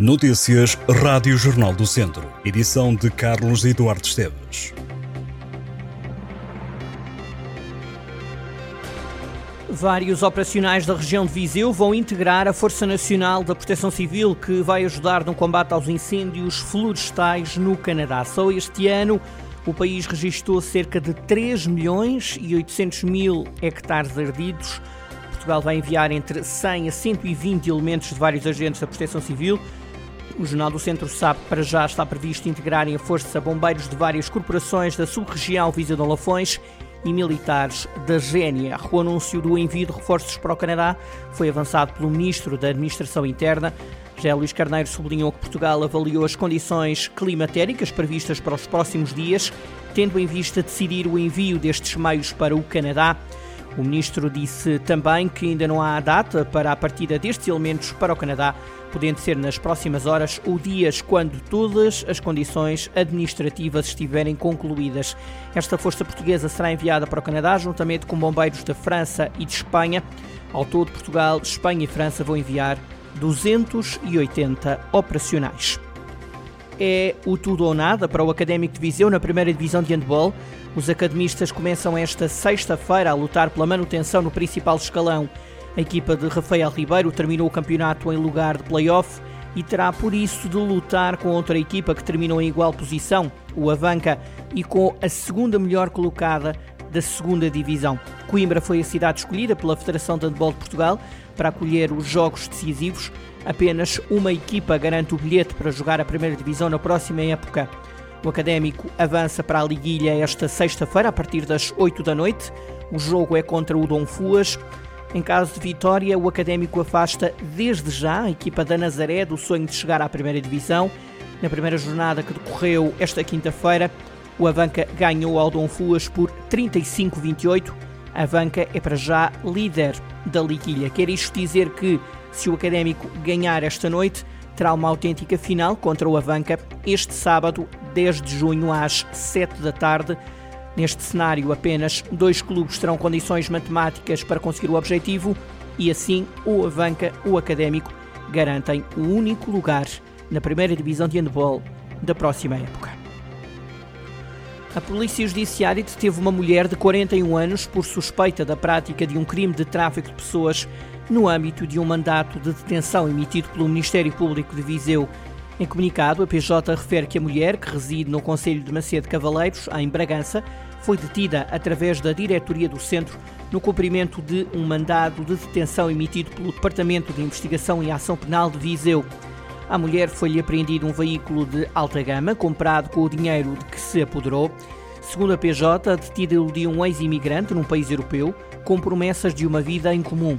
Notícias Rádio Jornal do Centro. Edição de Carlos Eduardo Esteves. Vários operacionais da região de Viseu vão integrar a Força Nacional da Proteção Civil, que vai ajudar no combate aos incêndios florestais no Canadá. Só este ano, o país registrou cerca de 3 milhões e 800 mil hectares ardidos. Portugal vai enviar entre 100 a 120 elementos de vários agentes da Proteção Civil o Jornal do Centro sabe que para já está previsto integrarem a força bombeiros de várias corporações da sub-região Viseu de Lafões e militares da GNR. O anúncio do envio de reforços para o Canadá foi avançado pelo Ministro da Administração Interna. José Luís Carneiro sublinhou que Portugal avaliou as condições climatéricas previstas para os próximos dias, tendo em vista decidir o envio destes meios para o Canadá. O ministro disse também que ainda não há data para a partida destes elementos para o Canadá, podendo ser nas próximas horas ou dias quando todas as condições administrativas estiverem concluídas. Esta força portuguesa será enviada para o Canadá juntamente com bombeiros da França e de Espanha. Ao todo, Portugal, Espanha e França vão enviar 280 operacionais é o tudo ou nada para o Académico de Viseu na primeira divisão de handball. Os academistas começam esta sexta-feira a lutar pela manutenção no principal escalão. A equipa de Rafael Ribeiro terminou o campeonato em lugar de play-off e terá por isso de lutar com outra equipa que terminou em igual posição, o Avanca, e com a segunda melhor colocada da segunda divisão. Coimbra foi a cidade escolhida pela Federação de Handball de Portugal para acolher os jogos decisivos. Apenas uma equipa garante o bilhete para jogar a primeira divisão na próxima época. O Académico avança para a Liguilha esta sexta-feira, a partir das 8 da noite. O jogo é contra o Dom Fuas. Em caso de vitória, o Académico afasta desde já a equipa da Nazaré do sonho de chegar à primeira divisão. Na primeira jornada que decorreu esta quinta-feira, o Avanca ganhou ao Dom Fuas por 35-28. A Avanca é para já líder da liguilha. Quer isto dizer que, se o Académico ganhar esta noite, terá uma autêntica final contra o Avanca este sábado, 10 de junho, às 7 da tarde. Neste cenário, apenas dois clubes terão condições matemáticas para conseguir o objetivo e assim o Avanca o Académico garantem o único lugar na primeira divisão de handball da próxima época. A Polícia Judiciária deteve uma mulher de 41 anos por suspeita da prática de um crime de tráfico de pessoas no âmbito de um mandato de detenção emitido pelo Ministério Público de Viseu. Em comunicado, a PJ refere que a mulher, que reside no Conselho de Macedo Cavaleiros, em Bragança, foi detida através da diretoria do centro no cumprimento de um mandado de detenção emitido pelo Departamento de Investigação e Ação Penal de Viseu. À mulher foi-lhe apreendido um veículo de alta gama, comprado com o dinheiro de que se apoderou. Segundo a PJ, a detida iludiu um ex-imigrante num país europeu com promessas de uma vida em comum.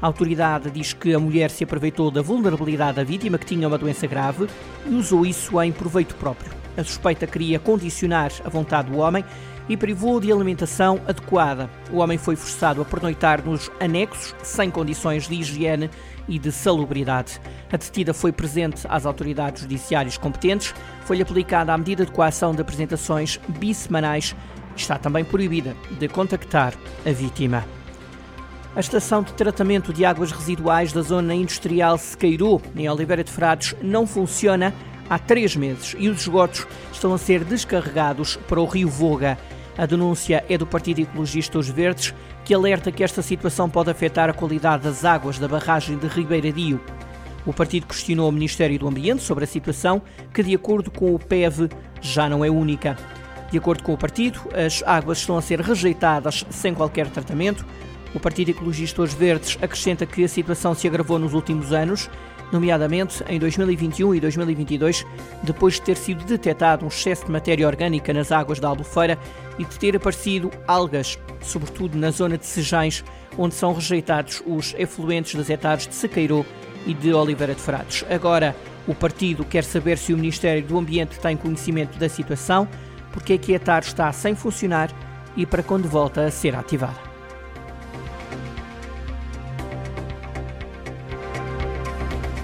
A autoridade diz que a mulher se aproveitou da vulnerabilidade da vítima, que tinha uma doença grave, e usou isso em proveito próprio. A suspeita queria condicionar a vontade do homem e privou de alimentação adequada. O homem foi forçado a pernoitar nos anexos, sem condições de higiene e de salubridade. A detida foi presente às autoridades judiciárias competentes, foi aplicada a medida de coação de apresentações bissemanais e está também proibida de contactar a vítima. A estação de tratamento de águas residuais da zona industrial Sequeirô, em Oliveira de Frades, não funciona há três meses e os esgotos estão a ser descarregados para o rio Voga. A denúncia é do Partido Ecologista Os Verdes, que alerta que esta situação pode afetar a qualidade das águas da barragem de Ribeiradio. O partido questionou o Ministério do Ambiente sobre a situação, que, de acordo com o PEV, já não é única. De acordo com o partido, as águas estão a ser rejeitadas sem qualquer tratamento. O Partido Ecologista Os Verdes acrescenta que a situação se agravou nos últimos anos nomeadamente em 2021 e 2022, depois de ter sido detectado um excesso de matéria orgânica nas águas da Albufeira e de ter aparecido algas, sobretudo na zona de Sejães, onde são rejeitados os efluentes das hectares de Sequeiro e de Oliveira de Frades. Agora, o partido quer saber se o Ministério do Ambiente tem conhecimento da situação, porque é que a etar está sem funcionar e para quando volta a ser ativada.